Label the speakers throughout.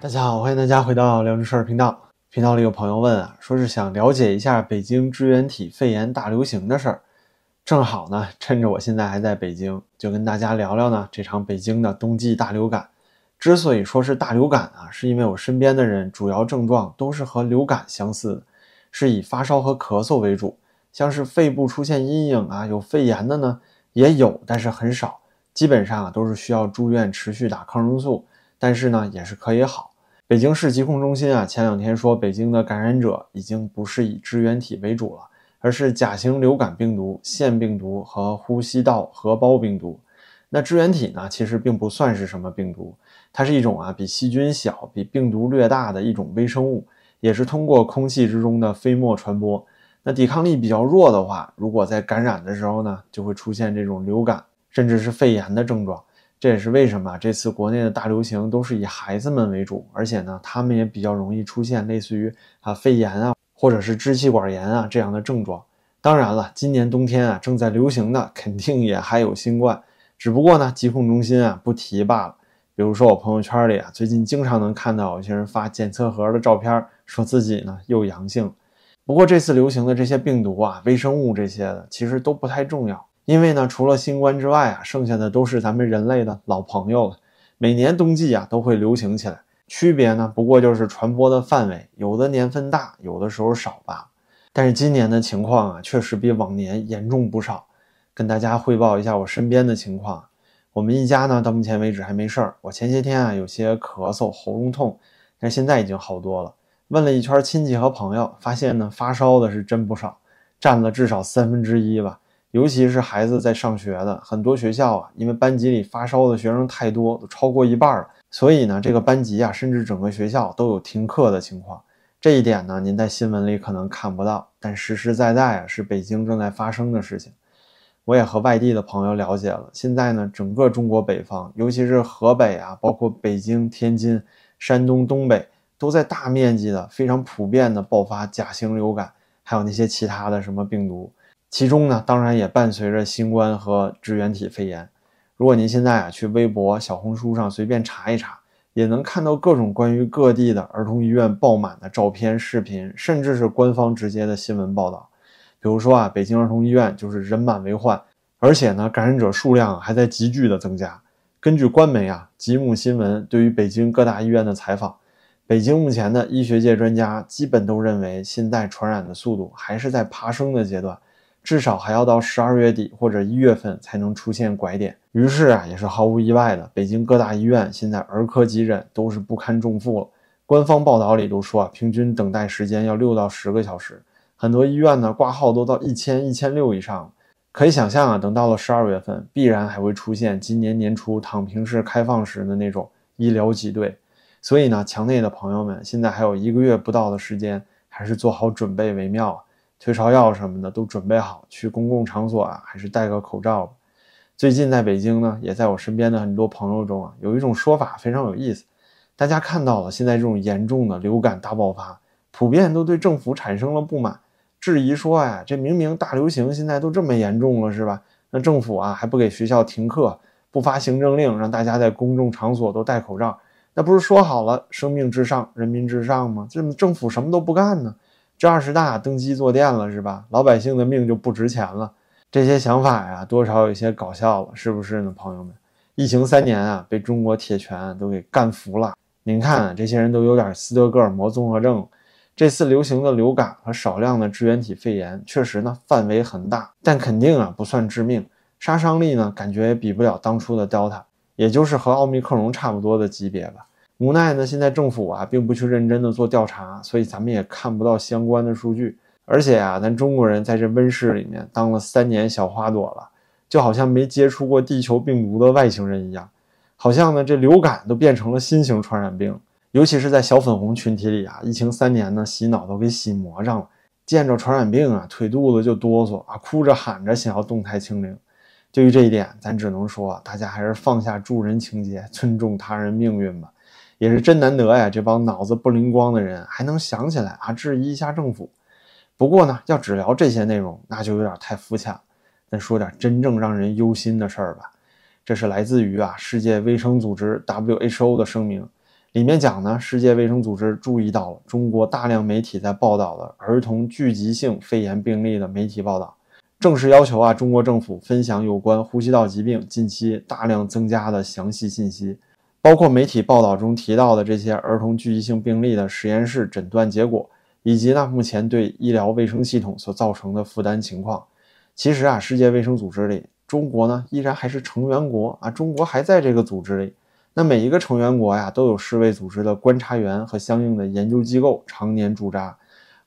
Speaker 1: 大家好，欢迎大家回到聊正事儿频道。频道里有朋友问啊，说是想了解一下北京支原体肺炎大流行的事儿。正好呢，趁着我现在还在北京，就跟大家聊聊呢这场北京的冬季大流感。之所以说是大流感啊，是因为我身边的人主要症状都是和流感相似的，是以发烧和咳嗽为主。像是肺部出现阴影啊，有肺炎的呢也有，但是很少，基本上啊都是需要住院持续打抗生素，但是呢也是可以好。北京市疾控中心啊前两天说，北京的感染者已经不是以支原体为主了，而是甲型流感病毒、腺病毒和呼吸道合胞病毒。那支原体呢，其实并不算是什么病毒，它是一种啊比细菌小、比病毒略大的一种微生物，也是通过空气之中的飞沫传播。那抵抗力比较弱的话，如果在感染的时候呢，就会出现这种流感甚至是肺炎的症状。这也是为什么这次国内的大流行都是以孩子们为主，而且呢，他们也比较容易出现类似于啊肺炎啊，或者是支气管炎啊这样的症状。当然了，今年冬天啊正在流行的肯定也还有新冠，只不过呢，疾控中心啊不提罢了。比如说我朋友圈里啊，最近经常能看到有些人发检测盒的照片，说自己呢又阳性。不过这次流行的这些病毒啊、微生物这些的，其实都不太重要，因为呢，除了新冠之外啊，剩下的都是咱们人类的老朋友了。每年冬季啊都会流行起来，区别呢不过就是传播的范围，有的年份大，有的时候少吧。但是今年的情况啊，确实比往年严重不少。跟大家汇报一下我身边的情况，我们一家呢到目前为止还没事儿。我前些天啊有些咳嗽、喉咙痛，但现在已经好多了。问了一圈亲戚和朋友，发现呢发烧的是真不少，占了至少三分之一吧。尤其是孩子在上学的，很多学校啊，因为班级里发烧的学生太多，都超过一半了，所以呢，这个班级啊，甚至整个学校都有停课的情况。这一点呢，您在新闻里可能看不到，但实实在在啊，是北京正在发生的事情。我也和外地的朋友了解了，现在呢，整个中国北方，尤其是河北啊，包括北京、天津、山东、东北。都在大面积的、非常普遍的爆发甲型流感，还有那些其他的什么病毒，其中呢，当然也伴随着新冠和支原体肺炎。如果您现在啊去微博、小红书上随便查一查，也能看到各种关于各地的儿童医院爆满的照片、视频，甚至是官方直接的新闻报道。比如说啊，北京儿童医院就是人满为患，而且呢，感染者数量还在急剧的增加。根据官媒啊吉木新闻对于北京各大医院的采访。北京目前的医学界专家基本都认为，现在传染的速度还是在爬升的阶段，至少还要到十二月底或者一月份才能出现拐点。于是啊，也是毫无意外的，北京各大医院现在儿科急诊都是不堪重负了。官方报道里都说啊，平均等待时间要六到十个小时，很多医院呢挂号都到一千、一千六以上。可以想象啊，等到了十二月份，必然还会出现今年年初躺平式开放时的那种医疗挤兑。所以呢，墙内的朋友们，现在还有一个月不到的时间，还是做好准备为妙啊！退烧药什么的都准备好，去公共场所啊，还是戴个口罩吧。最近在北京呢，也在我身边的很多朋友中啊，有一种说法非常有意思。大家看到了现在这种严重的流感大爆发，普遍都对政府产生了不满，质疑说呀，这明明大流行，现在都这么严重了，是吧？那政府啊，还不给学校停课，不发行政令，让大家在公众场所都戴口罩。那不是说好了生命至上，人民至上吗？这政府什么都不干呢？这二十大登基坐垫了是吧？老百姓的命就不值钱了？这些想法呀，多少有些搞笑了，是不是呢，朋友们？疫情三年啊，被中国铁拳都给干服了。您看，这些人都有点斯德哥尔摩综合症。这次流行的流感和少量的支原体肺炎，确实呢范围很大，但肯定啊不算致命，杀伤力呢感觉也比不了当初的 Delta，也就是和奥密克戎差不多的级别吧。无奈呢，现在政府啊并不去认真的做调查，所以咱们也看不到相关的数据。而且啊，咱中国人在这温室里面当了三年小花朵了，就好像没接触过地球病毒的外星人一样，好像呢这流感都变成了新型传染病。尤其是在小粉红群体里啊，疫情三年呢，洗脑都给洗魔上了，见着传染病啊，腿肚子就哆嗦啊，哭着喊着想要动态清零。对于这一点，咱只能说，大家还是放下助人情节，尊重他人命运吧。也是真难得呀！这帮脑子不灵光的人还能想起来啊，质疑一下政府。不过呢，要只聊这些内容，那就有点太肤浅了。咱说点真正让人忧心的事儿吧。这是来自于啊世界卫生组织 WHO 的声明，里面讲呢，世界卫生组织注意到了中国大量媒体在报道的儿童聚集性肺炎病例的媒体报道，正式要求啊中国政府分享有关呼吸道疾病近期大量增加的详细信息，包括媒体报道中提到的这些儿童聚集性病例的实验室诊断结果，以及呢目前对医疗卫生系统所造成的负担情况。其实啊，世界卫生组织里，中国呢依然还是成员国啊，中国还在这个组织里。那每一个成员国呀，都有世卫组织的观察员和相应的研究机构常年驻扎。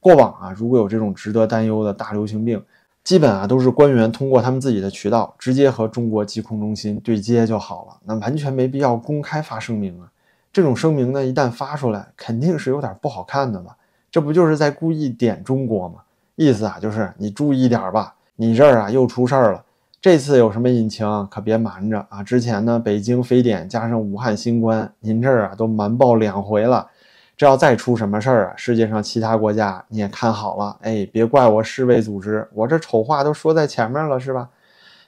Speaker 1: 过往啊，如果有这种值得担忧的大流行病，基本啊都是官员通过他们自己的渠道直接和中国疾控中心对接就好了，那完全没必要公开发声明啊。这种声明呢，一旦发出来，肯定是有点不好看的吧？这不就是在故意点中国吗？意思啊，就是你注意点吧，你这儿啊又出事儿了。这次有什么隐情，可别瞒着啊！之前呢，北京非典加上武汉新冠，您这儿啊都瞒报两回了。这要再出什么事儿啊，世界上其他国家你也看好了，哎，别怪我世卫组织，我这丑话都说在前面了，是吧？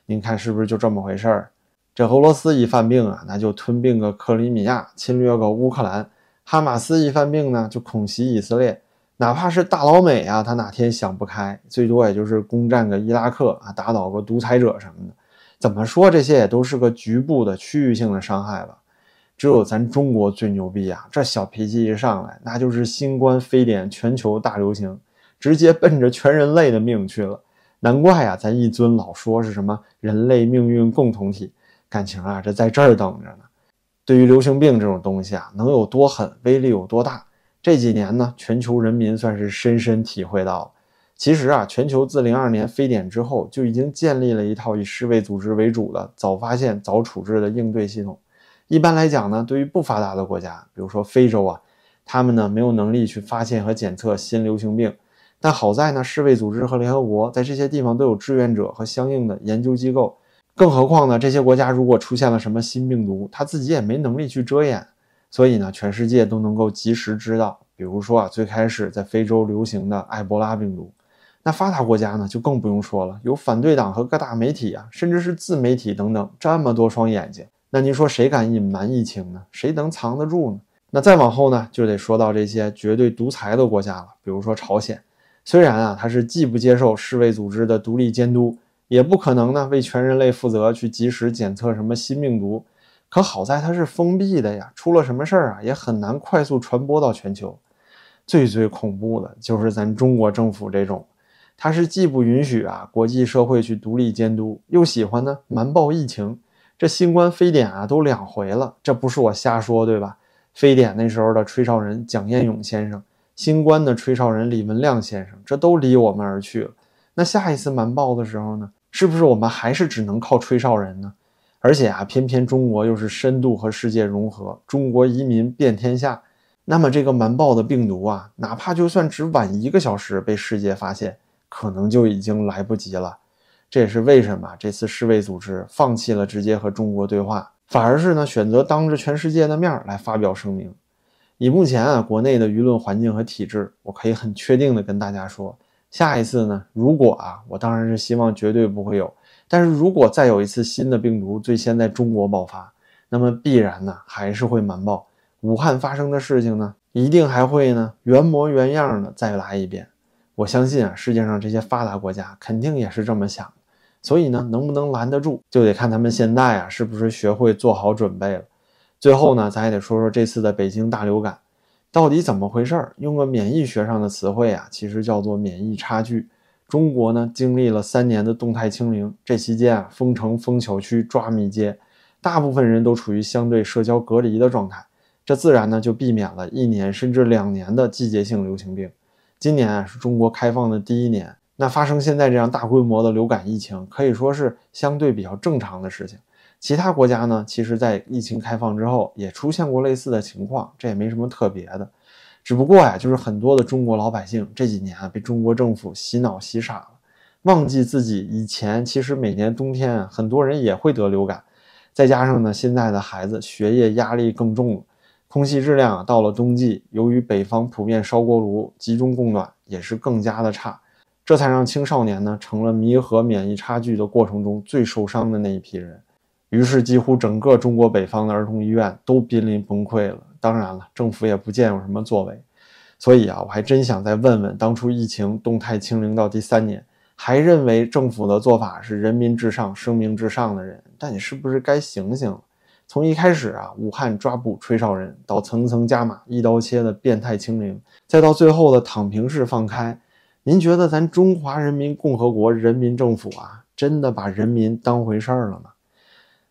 Speaker 1: 您看是不是就这么回事儿？这俄罗斯一犯病啊，那就吞并个克里米亚，侵略个乌克兰；哈马斯一犯病呢，就恐袭以色列。哪怕是大老美啊，他哪天想不开，最多也就是攻占个伊拉克啊，打倒个独裁者什么的。怎么说，这些也都是个局部的区域性的伤害吧。只有咱中国最牛逼啊！这小脾气一上来，那就是新冠非典全球大流行，直接奔着全人类的命去了。难怪呀，咱一尊老说是什么人类命运共同体，感情啊，这在这儿等着呢。对于流行病这种东西啊，能有多狠，威力有多大？这几年呢，全球人民算是深深体会到了。其实啊，全球自零二年非典之后，就已经建立了一套以世卫组织为主的早发现、早处置的应对系统。一般来讲呢，对于不发达的国家，比如说非洲啊，他们呢没有能力去发现和检测新流行病。但好在呢，世卫组织和联合国在这些地方都有志愿者和相应的研究机构。更何况呢，这些国家如果出现了什么新病毒，他自己也没能力去遮掩。所以呢，全世界都能够及时知道。比如说啊，最开始在非洲流行的埃博拉病毒，那发达国家呢就更不用说了，有反对党和各大媒体啊，甚至是自媒体等等这么多双眼睛。那您说谁敢隐瞒疫情呢？谁能藏得住呢？那再往后呢，就得说到这些绝对独裁的国家了。比如说朝鲜，虽然啊，它是既不接受世卫组织的独立监督，也不可能呢为全人类负责去及时检测什么新病毒。可好在它是封闭的呀，出了什么事儿啊，也很难快速传播到全球。最最恐怖的就是咱中国政府这种，它是既不允许啊国际社会去独立监督，又喜欢呢瞒报疫情。这新冠非典啊都两回了，这不是我瞎说对吧？非典那时候的吹哨人蒋彦勇先生，新冠的吹哨人李文亮先生，这都离我们而去了。那下一次瞒报的时候呢，是不是我们还是只能靠吹哨人呢？而且啊，偏偏中国又是深度和世界融合，中国移民遍天下，那么这个瞒报的病毒啊，哪怕就算只晚一个小时被世界发现，可能就已经来不及了。这也是为什么这次世卫组织放弃了直接和中国对话，反而是呢选择当着全世界的面来发表声明。以目前啊国内的舆论环境和体制，我可以很确定的跟大家说，下一次呢，如果啊，我当然是希望绝对不会有。但是如果再有一次新的病毒最先在中国爆发，那么必然呢还是会瞒报。武汉发生的事情呢，一定还会呢原模原样的再来一遍。我相信啊，世界上这些发达国家肯定也是这么想。所以呢，能不能拦得住，就得看他们现在啊是不是学会做好准备了。最后呢，咱也得说说这次的北京大流感到底怎么回事儿。用个免疫学上的词汇啊，其实叫做免疫差距。中国呢，经历了三年的动态清零，这期间啊，封城、封小区、抓密接，大部分人都处于相对社交隔离的状态，这自然呢就避免了一年甚至两年的季节性流行病。今年啊，是中国开放的第一年，那发生现在这样大规模的流感疫情，可以说是相对比较正常的事情。其他国家呢，其实在疫情开放之后，也出现过类似的情况，这也没什么特别的。只不过呀，就是很多的中国老百姓这几年啊，被中国政府洗脑洗傻了，忘记自己以前其实每年冬天啊，很多人也会得流感。再加上呢，现在的孩子学业压力更重了，空气质量到了冬季，由于北方普遍烧锅炉集中供暖，也是更加的差，这才让青少年呢成了弥合免疫差距的过程中最受伤的那一批人。于是，几乎整个中国北方的儿童医院都濒临崩溃了。当然了，政府也不见有什么作为。所以啊，我还真想再问问，当初疫情动态清零到第三年，还认为政府的做法是人民至上、生命至上的人，但你是不是该醒醒了？从一开始啊，武汉抓捕吹哨人，到层层加码、一刀切的变态清零，再到最后的躺平式放开，您觉得咱中华人民共和国人民政府啊，真的把人民当回事儿了吗？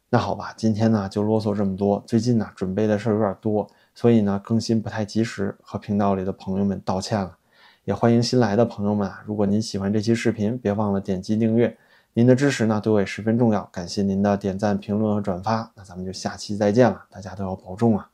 Speaker 1: 那好吧，今天呢就啰嗦这么多。最近呢准备的事儿有点多。所以呢，更新不太及时，和频道里的朋友们道歉了。也欢迎新来的朋友们啊，如果您喜欢这期视频，别忘了点击订阅。您的支持呢，对我也十分重要。感谢您的点赞、评论和转发。那咱们就下期再见了，大家都要保重啊。